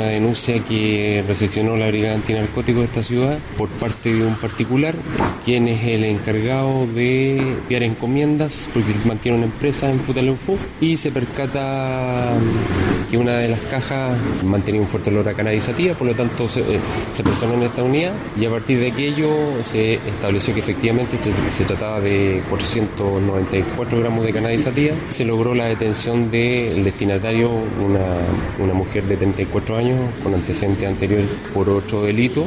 una denuncia que recepcionó la Brigada Antinarcóticos de esta ciudad por parte de un particular, quien es el encargado de enviar encomiendas, porque mantiene una empresa en Futaleufú, y se percata que una de las cajas mantenía un fuerte olor a cannabisativa, por lo tanto se, eh, se personó en esta unidad y a partir de aquello se estableció que efectivamente se, trataba de 494 gramos de cannabisativa. Se logró la detención del destinatario, una, una mujer de 34 años con antecedentes anteriores por otro delito.